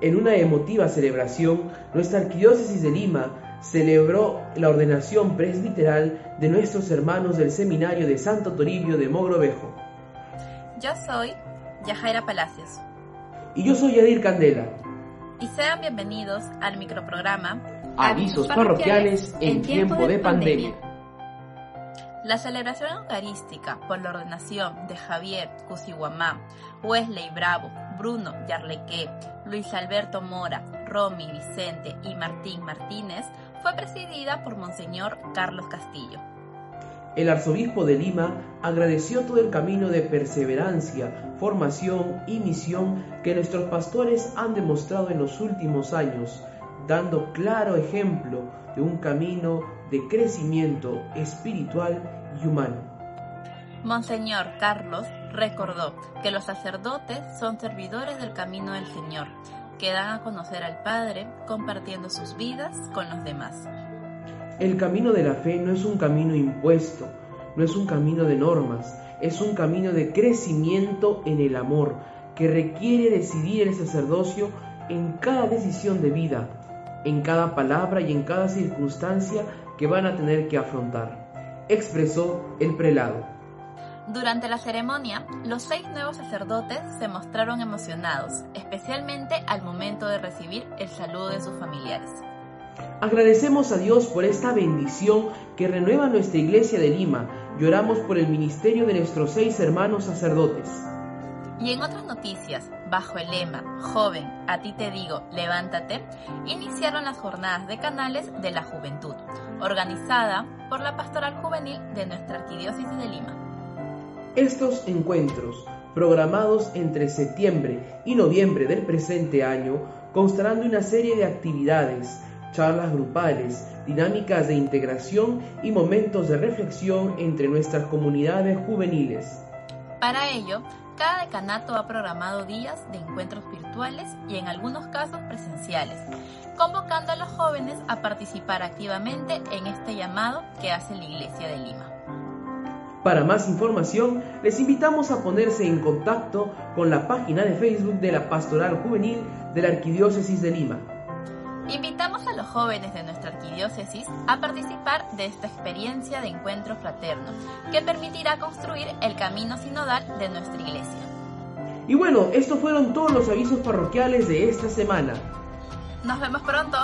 En una emotiva celebración, nuestra arquidiócesis de Lima celebró la ordenación presbiteral de nuestros hermanos del seminario de Santo Toribio de Mogrovejo. Yo soy Yajaira Palacios. Y yo soy Yadir Candela. Y sean bienvenidos al microprograma Avisos parroquiales en tiempo de pandemia. La celebración eucarística por la ordenación de Javier Cusihuamá, Wesley Bravo, Bruno Yarleque, Luis Alberto Mora, Romy Vicente y Martín Martínez fue presidida por Monseñor Carlos Castillo. El arzobispo de Lima agradeció todo el camino de perseverancia, formación y misión que nuestros pastores han demostrado en los últimos años, dando claro ejemplo de un camino de crecimiento espiritual y humano. Monseñor Carlos recordó que los sacerdotes son servidores del camino del Señor, que dan a conocer al Padre compartiendo sus vidas con los demás. El camino de la fe no es un camino impuesto, no es un camino de normas, es un camino de crecimiento en el amor que requiere decidir el sacerdocio en cada decisión de vida, en cada palabra y en cada circunstancia que van a tener que afrontar, expresó el prelado. Durante la ceremonia, los seis nuevos sacerdotes se mostraron emocionados, especialmente al momento de recibir el saludo de sus familiares. Agradecemos a Dios por esta bendición que renueva nuestra iglesia de Lima. Lloramos por el ministerio de nuestros seis hermanos sacerdotes. Y en otras noticias, bajo el lema Joven, a ti te digo, levántate, iniciaron las jornadas de canales de la juventud, organizada por la Pastoral Juvenil de nuestra Arquidiócesis de Lima. Estos encuentros, programados entre septiembre y noviembre del presente año, constarán de una serie de actividades, charlas grupales, dinámicas de integración y momentos de reflexión entre nuestras comunidades juveniles. Para ello, cada decanato ha programado días de encuentros virtuales y en algunos casos presenciales, convocando a los jóvenes a participar activamente en este llamado que hace la Iglesia de Lima. Para más información, les invitamos a ponerse en contacto con la página de Facebook de la Pastoral Juvenil de la Arquidiócesis de Lima. Invitamos a los jóvenes de nuestra arquidiócesis a participar de esta experiencia de encuentro fraterno que permitirá construir el camino sinodal de nuestra iglesia. Y bueno, estos fueron todos los avisos parroquiales de esta semana. Nos vemos pronto.